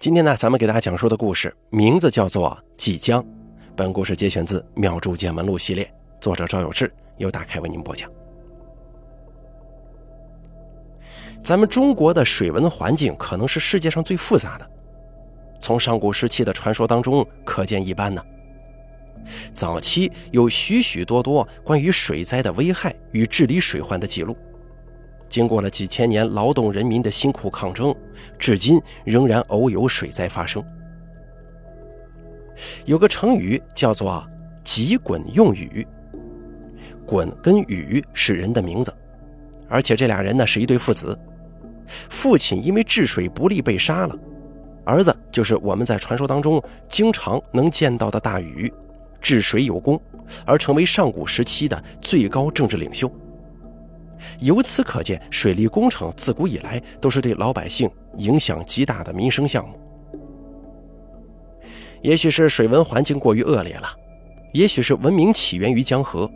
今天呢，咱们给大家讲述的故事名字叫做《即将》。本故事节选自《妙著见闻录》系列，作者赵有志，由打开为您播讲。咱们中国的水文环境可能是世界上最复杂的，从上古时期的传说当中可见一斑呢。早期有许许多多关于水灾的危害与治理水患的记录。经过了几千年劳动人民的辛苦抗争，至今仍然偶有水灾发生。有个成语叫做“急鲧用雨”，鲧跟禹是人的名字，而且这俩人呢是一对父子。父亲因为治水不力被杀了，儿子就是我们在传说当中经常能见到的大禹，治水有功，而成为上古时期的最高政治领袖。由此可见，水利工程自古以来都是对老百姓影响极大的民生项目。也许是水文环境过于恶劣了，也许是文明起源于江河，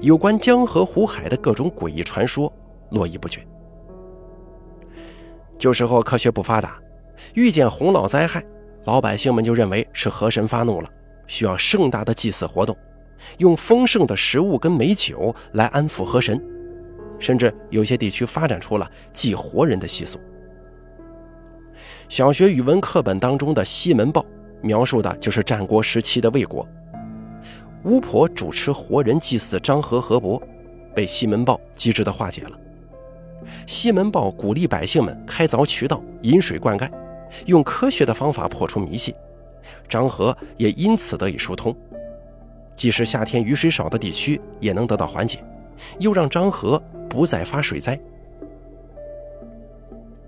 有关江河湖海的各种诡异传说络绎不绝。旧时候科学不发达，遇见洪涝灾害，老百姓们就认为是河神发怒了，需要盛大的祭祀活动，用丰盛的食物跟美酒来安抚河神。甚至有些地区发展出了祭活人的习俗。小学语文课本当中的《西门豹》描述的就是战国时期的魏国，巫婆主持活人祭祀张合、河伯，被西门豹机智地化解了。西门豹鼓励百姓们开凿渠道、引水灌溉，用科学的方法破除迷信，张合也因此得以疏通，即使夏天雨水少的地区也能得到缓解，又让张合。不再发水灾。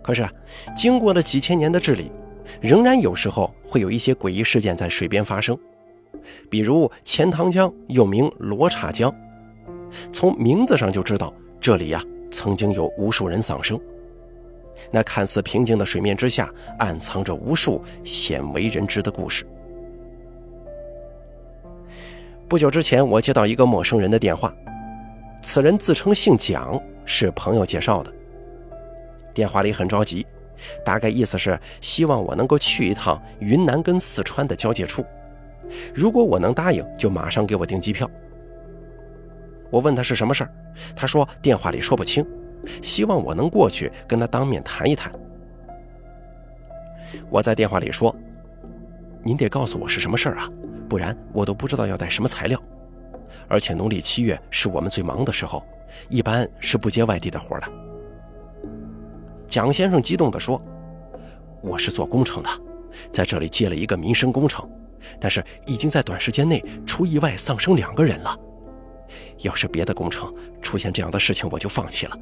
可是啊，经过了几千年的治理，仍然有时候会有一些诡异事件在水边发生。比如钱塘江又名罗刹江，从名字上就知道这里呀曾经有无数人丧生。那看似平静的水面之下，暗藏着无数鲜为人知的故事。不久之前，我接到一个陌生人的电话。此人自称姓蒋，是朋友介绍的。电话里很着急，大概意思是希望我能够去一趟云南跟四川的交界处。如果我能答应，就马上给我订机票。我问他是什么事儿，他说电话里说不清，希望我能过去跟他当面谈一谈。我在电话里说：“您得告诉我是什么事儿啊，不然我都不知道要带什么材料。”而且农历七月是我们最忙的时候，一般是不接外地的活的。蒋先生激动地说：“我是做工程的，在这里接了一个民生工程，但是已经在短时间内出意外丧生两个人了。要是别的工程出现这样的事情，我就放弃了。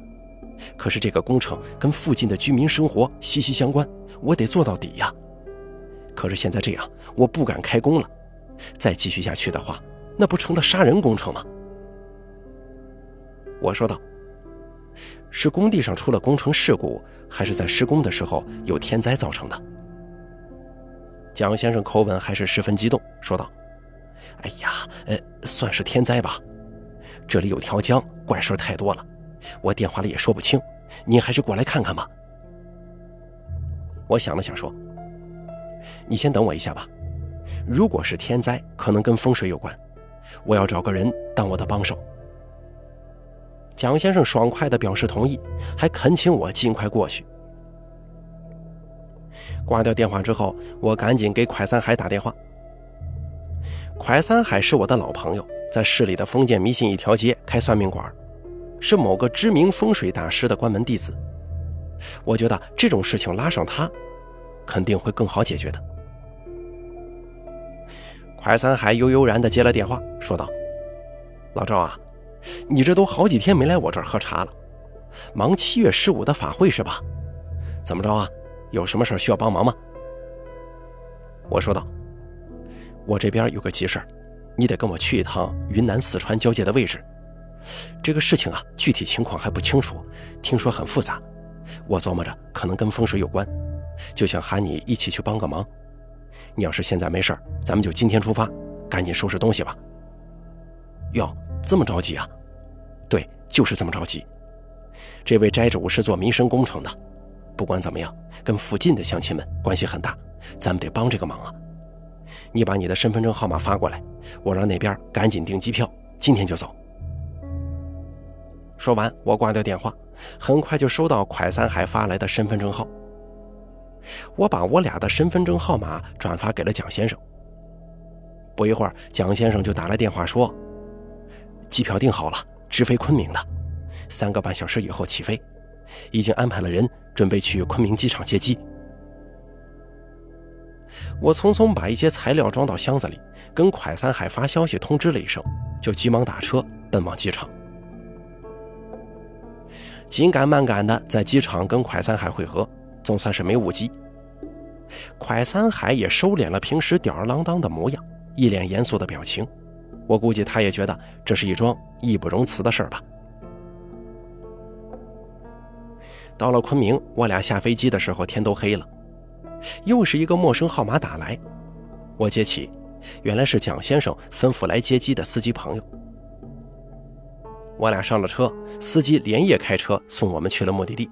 可是这个工程跟附近的居民生活息息相关，我得做到底呀。可是现在这样，我不敢开工了。再继续下去的话。”那不成了杀人工程吗？我说道：“是工地上出了工程事故，还是在施工的时候有天灾造成的？”蒋先生口吻还是十分激动，说道：“哎呀，呃，算是天灾吧。这里有条江，怪事太多了，我电话里也说不清。您还是过来看看吧。”我想了想说：“你先等我一下吧。如果是天灾，可能跟风水有关。”我要找个人当我的帮手。蒋先生爽快地表示同意，还恳请我尽快过去。挂掉电话之后，我赶紧给蒯三海打电话。蒯三海是我的老朋友，在市里的封建迷信一条街开算命馆，是某个知名风水大师的关门弟子。我觉得这种事情拉上他，肯定会更好解决的。白三海悠悠然地接了电话，说道：“老赵啊，你这都好几天没来我这儿喝茶了，忙七月十五的法会是吧？怎么着啊？有什么事需要帮忙吗？”我说道：“我这边有个急事你得跟我去一趟云南四川交界的位置。这个事情啊，具体情况还不清楚，听说很复杂。我琢磨着可能跟风水有关，就想喊你一起去帮个忙。”你要是现在没事咱们就今天出发，赶紧收拾东西吧。哟，这么着急啊？对，就是这么着急。这位斋主是做民生工程的，不管怎么样，跟附近的乡亲们关系很大，咱们得帮这个忙啊！你把你的身份证号码发过来，我让那边赶紧订机票，今天就走。说完，我挂掉电话，很快就收到蒯三海发来的身份证号。我把我俩的身份证号码转发给了蒋先生。不一会儿，蒋先生就打来电话说，机票订好了，直飞昆明的，三个半小时以后起飞，已经安排了人准备去昆明机场接机。我匆匆把一些材料装到箱子里，跟蒯三海发消息通知了一声，就急忙打车奔往机场。紧赶慢赶的在机场跟蒯三海会合，总算是没误机。蒯三海也收敛了平时吊儿郎当的模样，一脸严肃的表情。我估计他也觉得这是一桩义不容辞的事儿吧。到了昆明，我俩下飞机的时候天都黑了，又是一个陌生号码打来，我接起，原来是蒋先生吩咐来接机的司机朋友。我俩上了车，司机连夜开车送我们去了目的地。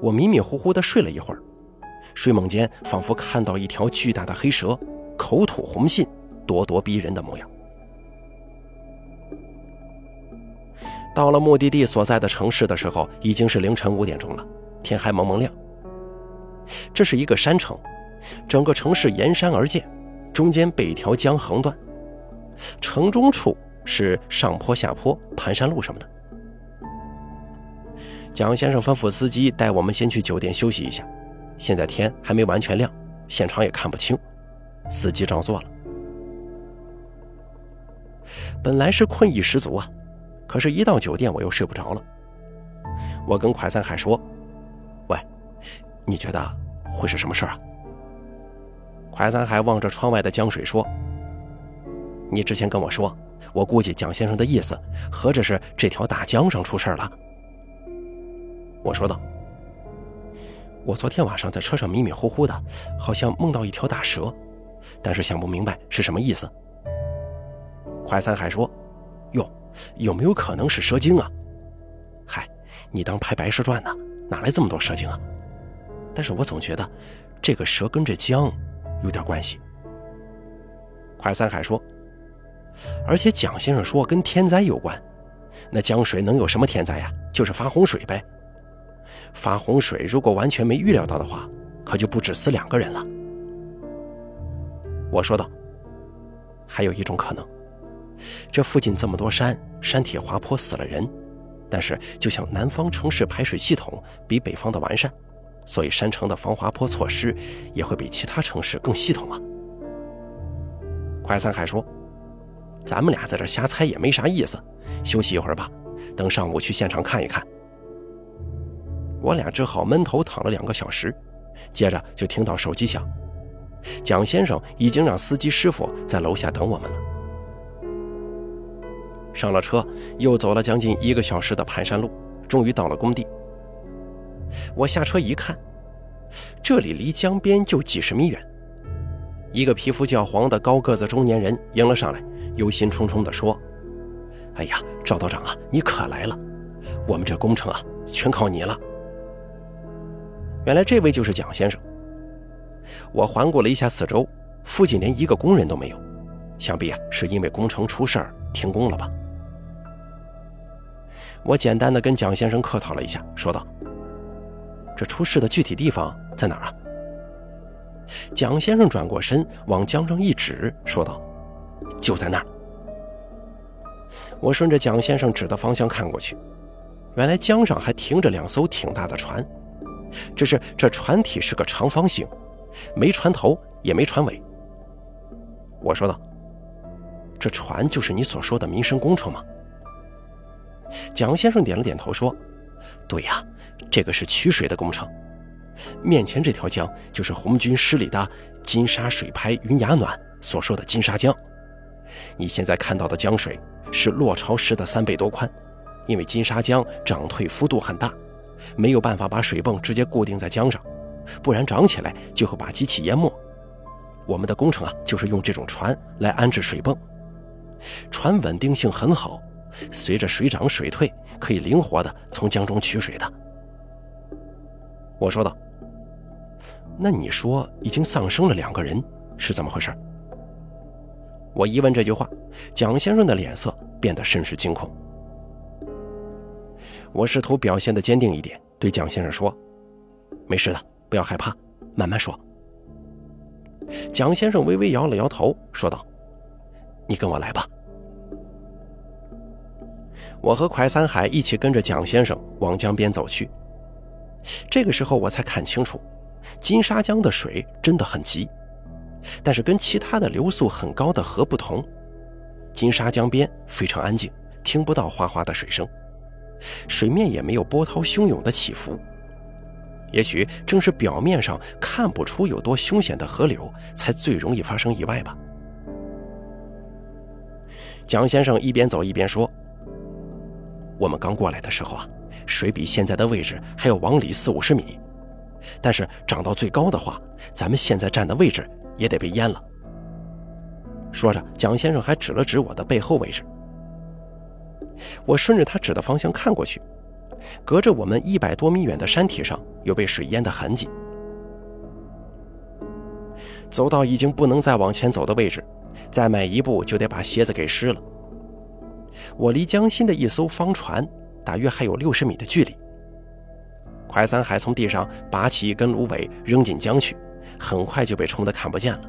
我迷迷糊糊的睡了一会儿，睡梦间仿佛看到一条巨大的黑蛇，口吐红信，咄咄逼人的模样。到了目的地所在的城市的时候，已经是凌晨五点钟了，天还蒙蒙亮。这是一个山城，整个城市沿山而建，中间被一条江横断，城中处。是上坡下坡、盘山路什么的。蒋先生吩咐司机带我们先去酒店休息一下，现在天还没完全亮，现场也看不清。司机照做了。本来是困意十足啊，可是，一到酒店我又睡不着了。我跟蒯三海说：“喂，你觉得会是什么事啊？”蒯三海望着窗外的江水说：“你之前跟我说。”我估计蒋先生的意思，合着是这条大江上出事了。我说道：“我昨天晚上在车上迷迷糊糊的，好像梦到一条大蛇，但是想不明白是什么意思。”快三海说：“哟，有没有可能是蛇精啊？嗨，你当拍白蛇传呢？哪来这么多蛇精啊？但是我总觉得这个蛇跟这江有点关系。”快三海说。而且蒋先生说跟天灾有关，那江水能有什么天灾呀？就是发洪水呗。发洪水如果完全没预料到的话，可就不止死两个人了。我说道：“还有一种可能，这附近这么多山，山体滑坡死了人，但是就像南方城市排水系统比北方的完善，所以山城的防滑坡措施也会比其他城市更系统啊。”快三海说。咱们俩在这瞎猜也没啥意思，休息一会儿吧，等上午去现场看一看。我俩只好闷头躺了两个小时，接着就听到手机响，蒋先生已经让司机师傅在楼下等我们了。上了车，又走了将近一个小时的盘山路，终于到了工地。我下车一看，这里离江边就几十米远。一个皮肤较黄的高个子中年人迎了上来。忧心忡忡地说：“哎呀，赵道长啊，你可来了！我们这工程啊，全靠你了。”原来这位就是蒋先生。我环顾了一下四周，附近连一个工人都没有，想必啊是因为工程出事儿停工了吧。我简单的跟蒋先生客套了一下，说道：“这出事的具体地方在哪儿啊？”蒋先生转过身往江上一指，说道。就在那儿，我顺着蒋先生指的方向看过去，原来江上还停着两艘挺大的船，只是这船体是个长方形，没船头也没船尾。我说道：“这船就是你所说的民生工程吗？”蒋先生点了点头说：“对呀，这个是取水的工程。面前这条江就是红军师里的金沙水拍云崖暖所说的金沙江。”你现在看到的江水是落潮时的三倍多宽，因为金沙江涨退幅度很大，没有办法把水泵直接固定在江上，不然涨起来就会把机器淹没。我们的工程啊，就是用这种船来安置水泵，船稳定性很好，随着水涨水退，可以灵活的从江中取水的。我说道：“那你说已经丧生了两个人，是怎么回事？”我一问这句话，蒋先生的脸色变得甚是惊恐。我试图表现的坚定一点，对蒋先生说：“没事的，不要害怕，慢慢说。”蒋先生微微摇了摇头，说道：“你跟我来吧。”我和蒯三海一起跟着蒋先生往江边走去。这个时候，我才看清楚，金沙江的水真的很急，但是跟其他的流速很高的河不同，金沙江边非常安静，听不到哗哗的水声，水面也没有波涛汹涌的起伏。也许正是表面上看不出有多凶险的河流，才最容易发生意外吧。蒋先生一边走一边说：“我们刚过来的时候啊，水比现在的位置还要往里四五十米，但是涨到最高的话，咱们现在站的位置也得被淹了。”说着，蒋先生还指了指我的背后位置。我顺着他指的方向看过去。隔着我们一百多米远的山体上有被水淹的痕迹。走到已经不能再往前走的位置，再迈一步就得把鞋子给湿了。我离江心的一艘方船大约还有六十米的距离。快三海从地上拔起一根芦苇扔进江去，很快就被冲得看不见了。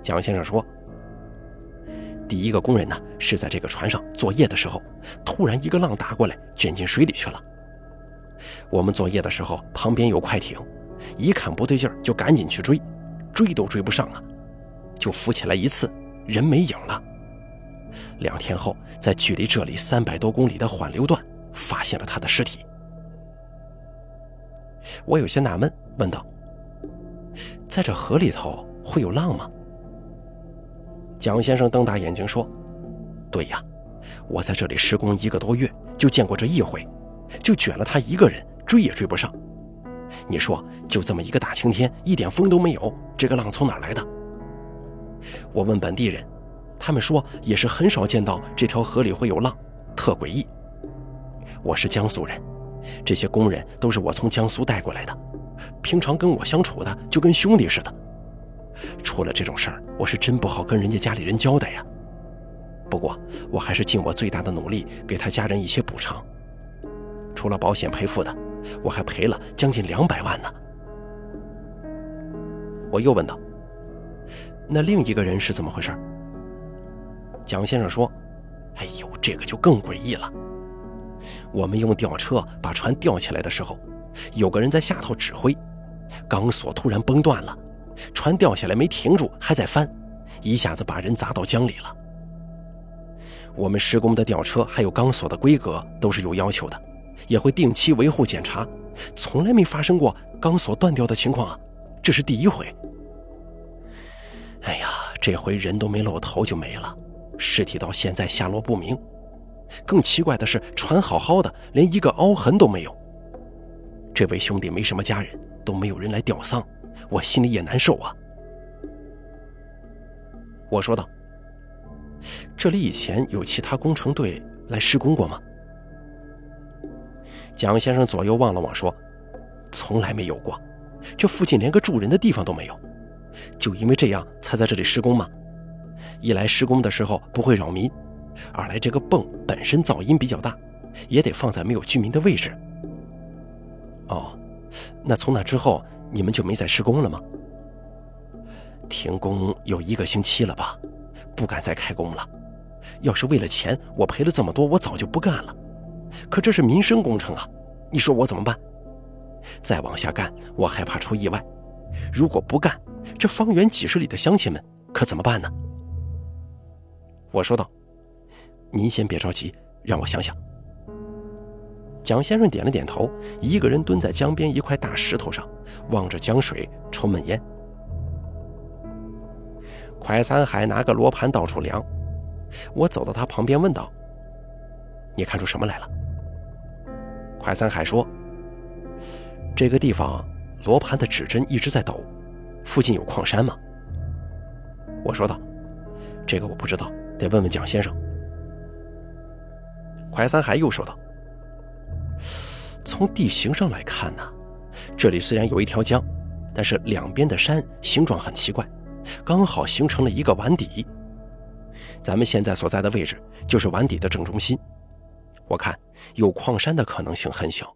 蒋先生说。第一个工人呢，是在这个船上作业的时候，突然一个浪打过来，卷进水里去了。我们作业的时候，旁边有快艇，一看不对劲儿，就赶紧去追，追都追不上了，就浮起来一次，人没影了。两天后，在距离这里三百多公里的缓流段，发现了他的尸体。我有些纳闷，问道：“在这河里头会有浪吗？”蒋先生瞪大眼睛说：“对呀，我在这里施工一个多月，就见过这一回，就卷了他一个人，追也追不上。你说，就这么一个大晴天，一点风都没有，这个浪从哪来的？”我问本地人，他们说也是很少见到这条河里会有浪，特诡异。我是江苏人，这些工人都是我从江苏带过来的，平常跟我相处的就跟兄弟似的。出了这种事儿，我是真不好跟人家家里人交代呀。不过，我还是尽我最大的努力给他家人一些补偿。除了保险赔付的，我还赔了将近两百万呢。我又问道：“那另一个人是怎么回事？”蒋先生说：“哎呦，这个就更诡异了。我们用吊车把船吊起来的时候，有个人在下头指挥，钢索突然崩断了。”船掉下来没停住，还在翻，一下子把人砸到江里了。我们施工的吊车还有钢索的规格都是有要求的，也会定期维护检查，从来没发生过钢索断掉的情况啊，这是第一回。哎呀，这回人都没露头就没了，尸体到现在下落不明。更奇怪的是，船好好的，连一个凹痕都没有。这位兄弟没什么家人，都没有人来吊丧。我心里也难受啊。我说道：“这里以前有其他工程队来施工过吗？”蒋先生左右望了望，说：“从来没有过，这附近连个住人的地方都没有。就因为这样才在这里施工吗？一来施工的时候不会扰民，二来这个泵本身噪音比较大，也得放在没有居民的位置。哦，那从那之后。”你们就没再施工了吗？停工有一个星期了吧，不敢再开工了。要是为了钱，我赔了这么多，我早就不干了。可这是民生工程啊，你说我怎么办？再往下干，我害怕出意外。如果不干，这方圆几十里的乡亲们可怎么办呢？我说道：“您先别着急，让我想想。”蒋先生点了点头，一个人蹲在江边一块大石头上，望着江水抽闷烟。快三海拿个罗盘到处量，我走到他旁边问道：“你看出什么来了？”快三海说：“这个地方罗盘的指针一直在抖，附近有矿山吗？”我说道：“这个我不知道，得问问蒋先生。”快三海又说道。从地形上来看呢，这里虽然有一条江，但是两边的山形状很奇怪，刚好形成了一个碗底。咱们现在所在的位置就是碗底的正中心。我看有矿山的可能性很小，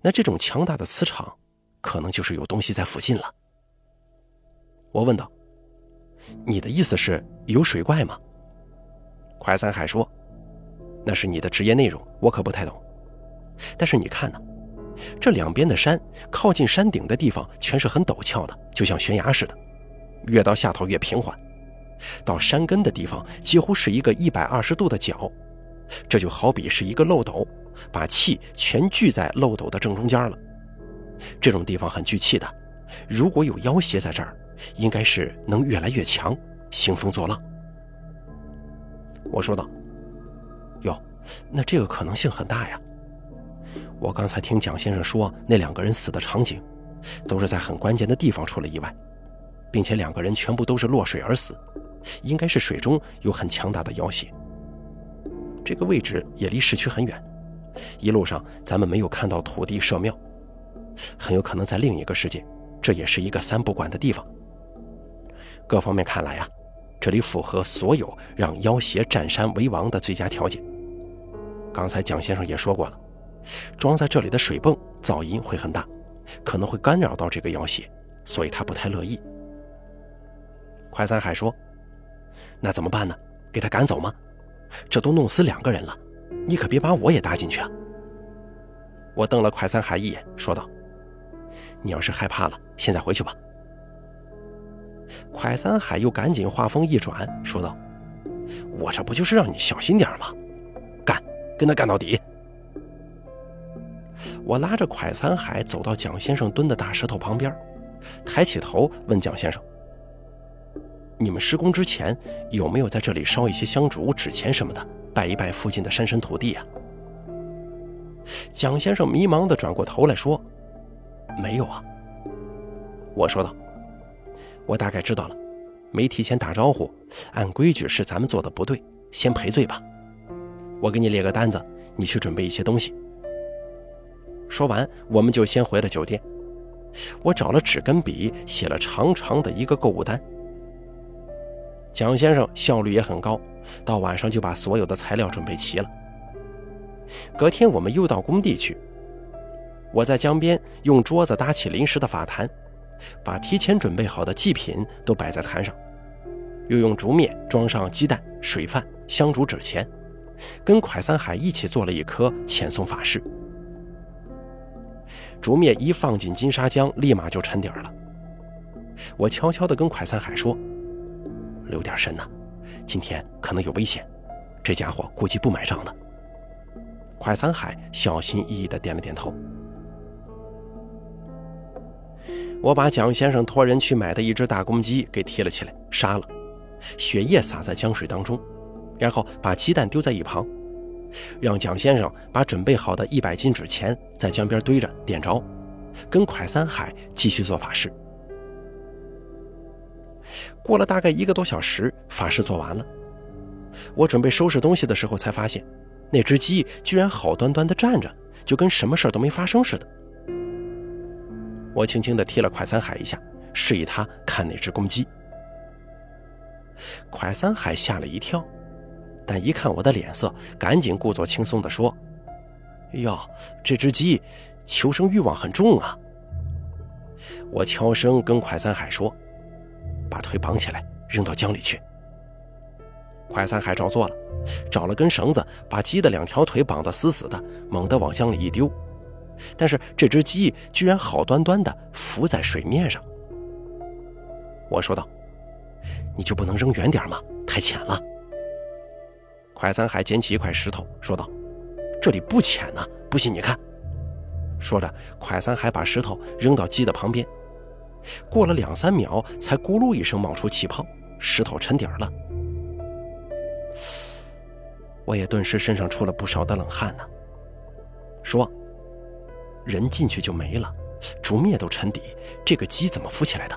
那这种强大的磁场，可能就是有东西在附近了。我问道：“你的意思是有水怪吗？”快三海说：“那是你的职业内容，我可不太懂。但是你看呢，这两边的山靠近山顶的地方全是很陡峭的，就像悬崖似的，越到下头越平缓，到山根的地方几乎是一个一百二十度的角，这就好比是一个漏斗，把气全聚在漏斗的正中间了。这种地方很聚气的，如果有妖邪在这儿，应该是能越来越强，兴风作浪。”我说道：“哟，那这个可能性很大呀。我刚才听蒋先生说，那两个人死的场景，都是在很关键的地方出了意外，并且两个人全部都是落水而死，应该是水中有很强大的妖邪。这个位置也离市区很远，一路上咱们没有看到土地社庙，很有可能在另一个世界，这也是一个三不管的地方。各方面看来呀。”这里符合所有让妖邪占山为王的最佳条件。刚才蒋先生也说过了，装在这里的水泵噪音会很大，可能会干扰到这个妖邪，所以他不太乐意。快三海说：“那怎么办呢？给他赶走吗？这都弄死两个人了，你可别把我也搭进去啊！”我瞪了快三海一眼，说道：“你要是害怕了，现在回去吧。”快三海又赶紧话锋一转，说道：“我这不就是让你小心点吗？干，跟他干到底！”我拉着蒯三海走到蒋先生蹲的大石头旁边，抬起头问蒋先生：“你们施工之前有没有在这里烧一些香烛、纸钱什么的，拜一拜附近的山神土地啊？”蒋先生迷茫地转过头来说：“没有啊。”我说道。我大概知道了，没提前打招呼，按规矩是咱们做的不对，先赔罪吧。我给你列个单子，你去准备一些东西。说完，我们就先回了酒店。我找了纸跟笔，写了长长的一个购物单。蒋先生效率也很高，到晚上就把所有的材料准备齐了。隔天我们又到工地去，我在江边用桌子搭起临时的法坛。把提前准备好的祭品都摆在坛上，又用竹篾装上鸡蛋、水饭、香烛、纸钱，跟蒯三海一起做了一颗遣送法事。竹篾一放进金沙江，立马就沉底儿了。我悄悄地跟快三海说：“留点神呐，今天可能有危险。这家伙估计不买账的。”快三海小心翼翼地点了点头。我把蒋先生托人去买的一只大公鸡给提了起来，杀了，血液洒在江水当中，然后把鸡蛋丢在一旁，让蒋先生把准备好的一百斤纸钱在江边堆着，点着，跟蒯三海继续做法事。过了大概一个多小时，法事做完了，我准备收拾东西的时候，才发现那只鸡居然好端端的站着，就跟什么事都没发生似的。我轻轻地踢了快三海一下，示意他看那只公鸡。快三海吓了一跳，但一看我的脸色，赶紧故作轻松地说：“哟，这只鸡求生欲望很重啊。”我悄声跟快三海说：“把腿绑起来，扔到江里去。”快三海照做了，找了根绳子，把鸡的两条腿绑得死死的，猛地往江里一丢。但是这只鸡居然好端端的浮在水面上。我说道：“你就不能扔远点吗？太浅了。”快三海捡起一块石头，说道：“这里不浅呢，不信你看。”说着，快三海把石头扔到鸡的旁边。过了两三秒，才咕噜一声冒出气泡，石头沉底儿了。我也顿时身上出了不少的冷汗呢。说。人进去就没了，竹篾都沉底，这个鸡怎么浮起来的？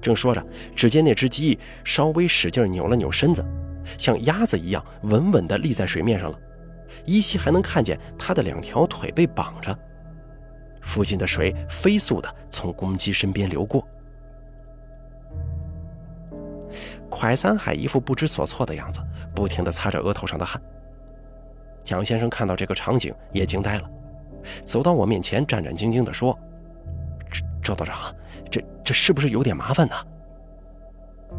正说着，只见那只鸡稍微使劲扭了扭身子，像鸭子一样稳稳地立在水面上了，依稀还能看见他的两条腿被绑着。附近的水飞速地从公鸡身边流过。蒯三海一副不知所措的样子，不停地擦着额头上的汗。蒋先生看到这个场景也惊呆了，走到我面前，战战兢兢地说：“赵道长，这这是不是有点麻烦呢？”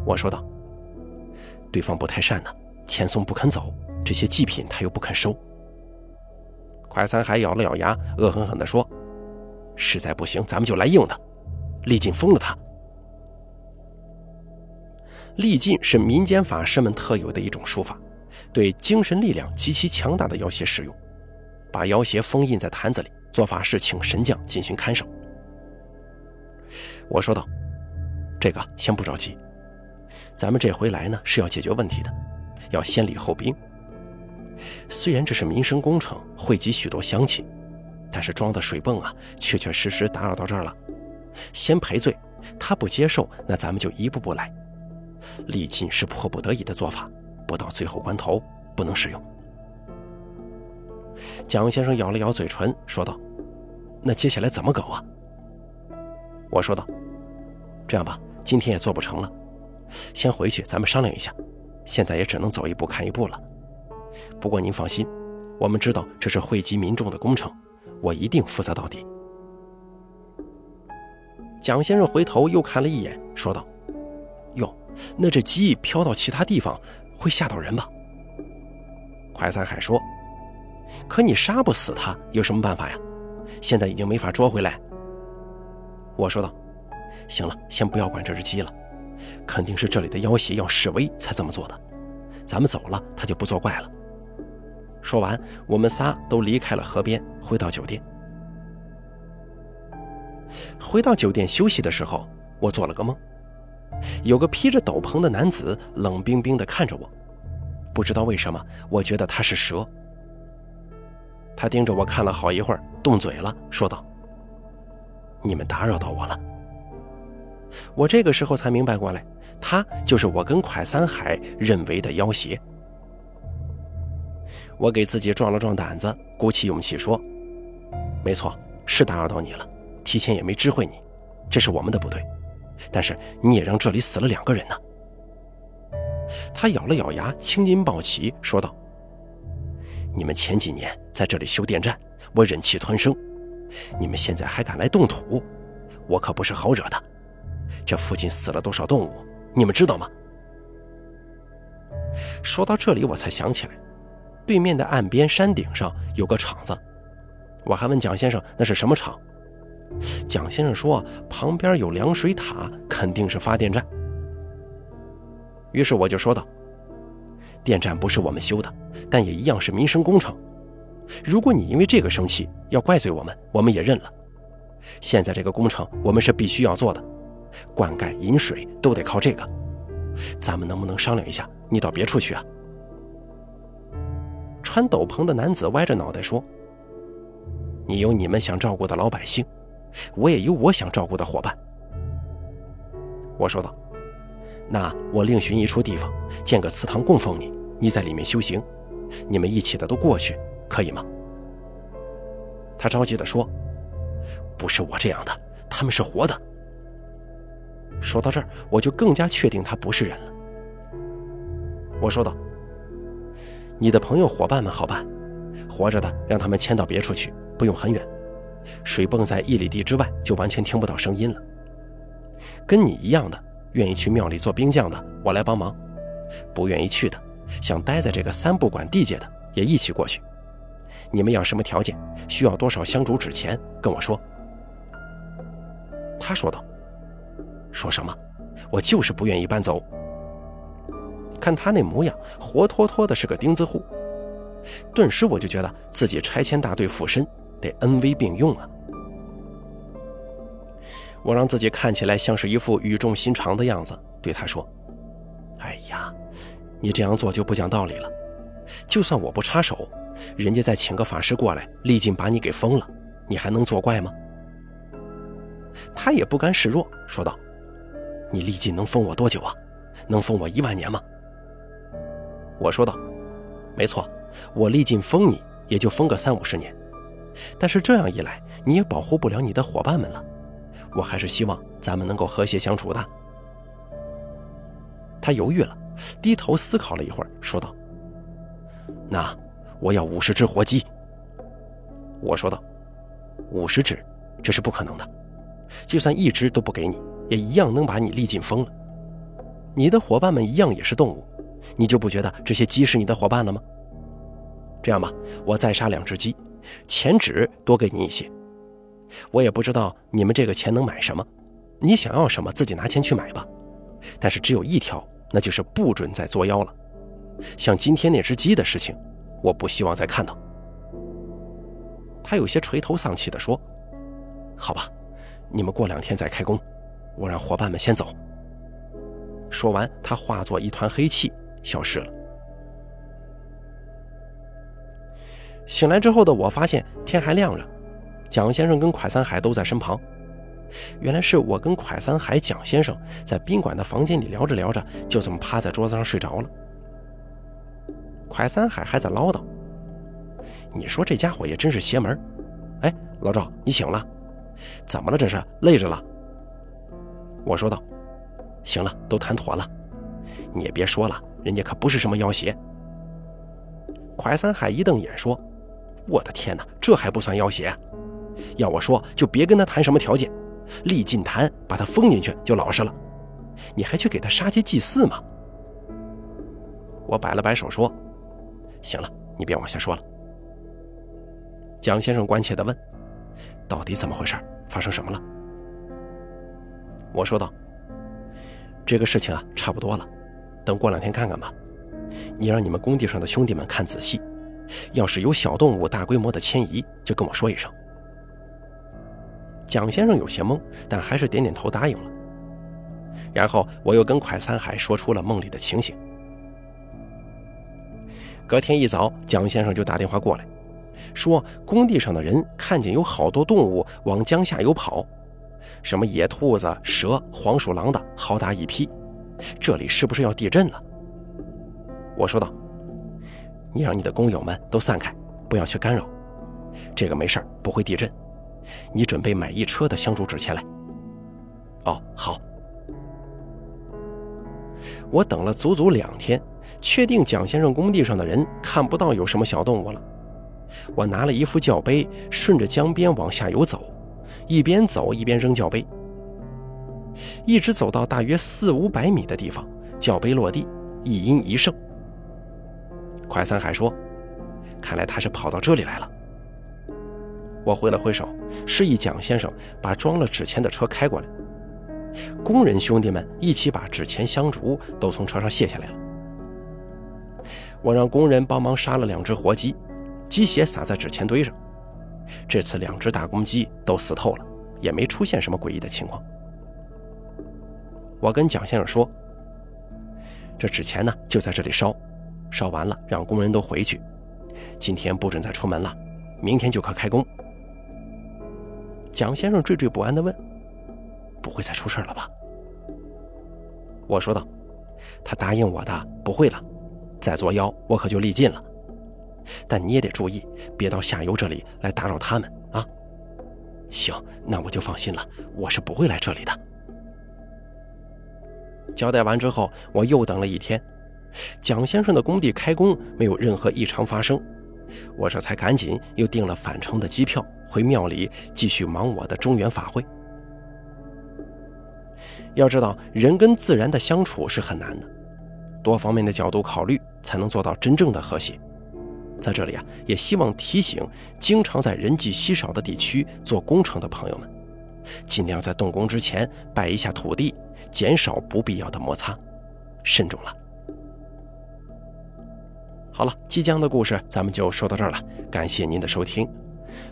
我说道：“对方不太善呢，钱送不肯走，这些祭品他又不肯收。”快三海咬了咬牙，恶狠狠地说：“实在不行，咱们就来硬的，力尽封了他。”力尽是民间法师们特有的一种术法，对精神力量极其强大的妖邪使用，把妖邪封印在坛子里，做法事请神将进行看守。我说道：“这个先不着急，咱们这回来呢是要解决问题的，要先礼后兵。虽然这是民生工程，汇集许多乡亲，但是装的水泵啊，确确实实打扰到这儿了。先赔罪，他不接受，那咱们就一步步来。”力尽是迫不得已的做法，不到最后关头不能使用。蒋先生咬了咬嘴唇，说道：“那接下来怎么搞啊？”我说道：“这样吧，今天也做不成了，先回去咱们商量一下。现在也只能走一步看一步了。不过您放心，我们知道这是惠及民众的工程，我一定负责到底。”蒋先生回头又看了一眼，说道。哟那这鸡飘到其他地方会吓到人吧？快三海说：“可你杀不死它，有什么办法呀？现在已经没法捉回来。”我说道：“行了，先不要管这只鸡了，肯定是这里的妖邪要示威才这么做的。咱们走了，他就不作怪了。”说完，我们仨都离开了河边，回到酒店。回到酒店休息的时候，我做了个梦。有个披着斗篷的男子冷冰冰地看着我，不知道为什么，我觉得他是蛇。他盯着我看了好一会儿，动嘴了，说道：“你们打扰到我了。”我这个时候才明白过来，他就是我跟蒯三海认为的妖邪。我给自己壮了壮胆子，鼓起勇气说：“没错，是打扰到你了，提前也没知会你，这是我们的不对。”但是你也让这里死了两个人呢。他咬了咬牙，青筋暴起，说道：“你们前几年在这里修电站，我忍气吞声；你们现在还敢来动土，我可不是好惹的。这附近死了多少动物，你们知道吗？”说到这里，我才想起来，对面的岸边山顶上有个厂子。我还问蒋先生那是什么厂。蒋先生说：“旁边有凉水塔，肯定是发电站。”于是我就说道：“电站不是我们修的，但也一样是民生工程。如果你因为这个生气，要怪罪我们，我们也认了。现在这个工程我们是必须要做的，灌溉、饮水都得靠这个。咱们能不能商量一下？你到别处去啊！”穿斗篷的男子歪着脑袋说：“你有你们想照顾的老百姓。”我也有我想照顾的伙伴，我说道：“那我另寻一处地方，建个祠堂供奉你，你在里面修行，你们一起的都过去，可以吗？”他着急地说：“不是我这样的，他们是活的。”说到这儿，我就更加确定他不是人了。我说道：“你的朋友伙伴们好办，活着的让他们迁到别处去，不用很远。”水泵在一里地之外，就完全听不到声音了。跟你一样的，愿意去庙里做兵将的，我来帮忙；不愿意去的，想待在这个三不管地界的，也一起过去。你们要什么条件？需要多少香烛纸钱？跟我说。他说道：“说什么？我就是不愿意搬走。看他那模样，活脱脱的是个钉子户。顿时我就觉得自己拆迁大队附身。”得恩威并用啊！我让自己看起来像是一副语重心长的样子，对他说：“哎呀，你这样做就不讲道理了。就算我不插手，人家再请个法师过来，立尽把你给封了，你还能作怪吗？”他也不甘示弱，说道：“你历尽能封我多久啊？能封我一万年吗？”我说道：“没错，我历尽封你，也就封个三五十年。但是这样一来，你也保护不了你的伙伴们了。我还是希望咱们能够和谐相处的。他犹豫了，低头思考了一会儿，说道：“那我要五十只活鸡。”我说道：“五十只，这是不可能的。就算一只都不给你，也一样能把你历尽疯了。你的伙伴们一样也是动物，你就不觉得这些鸡是你的伙伴了吗？这样吧，我再杀两只鸡，钱纸多给你一些。”我也不知道你们这个钱能买什么，你想要什么自己拿钱去买吧。但是只有一条，那就是不准再作妖了。像今天那只鸡的事情，我不希望再看到。他有些垂头丧气地说：“好吧，你们过两天再开工，我让伙伴们先走。”说完，他化作一团黑气消失了。醒来之后的我发现天还亮着。蒋先生跟蒯三海都在身旁，原来是我跟蒯三海、蒋先生在宾馆的房间里聊着聊着，就这么趴在桌子上睡着了。蒯三海还在唠叨：“你说这家伙也真是邪门！哎，老赵，你醒了？怎么了？这是累着了？”我说道：“行了，都谈妥了，你也别说了，人家可不是什么妖邪。”蒯三海一瞪眼说：“我的天哪，这还不算妖邪？”要我说，就别跟他谈什么条件，立尽谈，把他封进去就老实了。你还去给他杀鸡祭祀吗？我摆了摆手说：“行了，你别往下说了。”蒋先生关切地问：“到底怎么回事？发生什么了？”我说道：“这个事情啊，差不多了，等过两天看看吧。你让你们工地上的兄弟们看仔细，要是有小动物大规模的迁移，就跟我说一声。”蒋先生有些懵，但还是点点头答应了。然后我又跟蒯三海说出了梦里的情形。隔天一早，蒋先生就打电话过来，说工地上的人看见有好多动物往江下游跑，什么野兔子、蛇、黄鼠狼的好大一批，这里是不是要地震了？我说道：“你让你的工友们都散开，不要去干扰，这个没事不会地震。”你准备买一车的香烛纸钱来。哦，好。我等了足足两天，确定蒋先生工地上的人看不到有什么小动物了。我拿了一副轿杯，顺着江边往下游走，一边走一边扔轿杯，一直走到大约四五百米的地方，轿杯落地，一阴一盛。快三海说：“看来他是跑到这里来了。”我挥了挥手，示意蒋先生把装了纸钱的车开过来。工人兄弟们一起把纸钱、香烛都从车上卸下来了。我让工人帮忙杀了两只活鸡，鸡血撒在纸钱堆上。这次两只大公鸡都死透了，也没出现什么诡异的情况。我跟蒋先生说：“这纸钱呢，就在这里烧，烧完了让工人都回去。今天不准再出门了，明天就可开工。”蒋先生惴惴不安地问：“不会再出事了吧？”我说道：“他答应我的，不会了。再作妖，我可就力尽了。但你也得注意，别到下游这里来打扰他们啊。”“行，那我就放心了。我是不会来这里的。”交代完之后，我又等了一天，蒋先生的工地开工没有任何异常发生，我这才赶紧又订了返程的机票。回庙里继续忙我的中原法会。要知道，人跟自然的相处是很难的，多方面的角度考虑，才能做到真正的和谐。在这里啊，也希望提醒经常在人迹稀少的地区做工程的朋友们，尽量在动工之前拜一下土地，减少不必要的摩擦，慎重了。好了，即将的故事咱们就说到这儿了，感谢您的收听。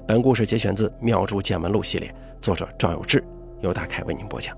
本故事节选自《妙珠见闻录》系列，作者赵有志，由大凯为您播讲。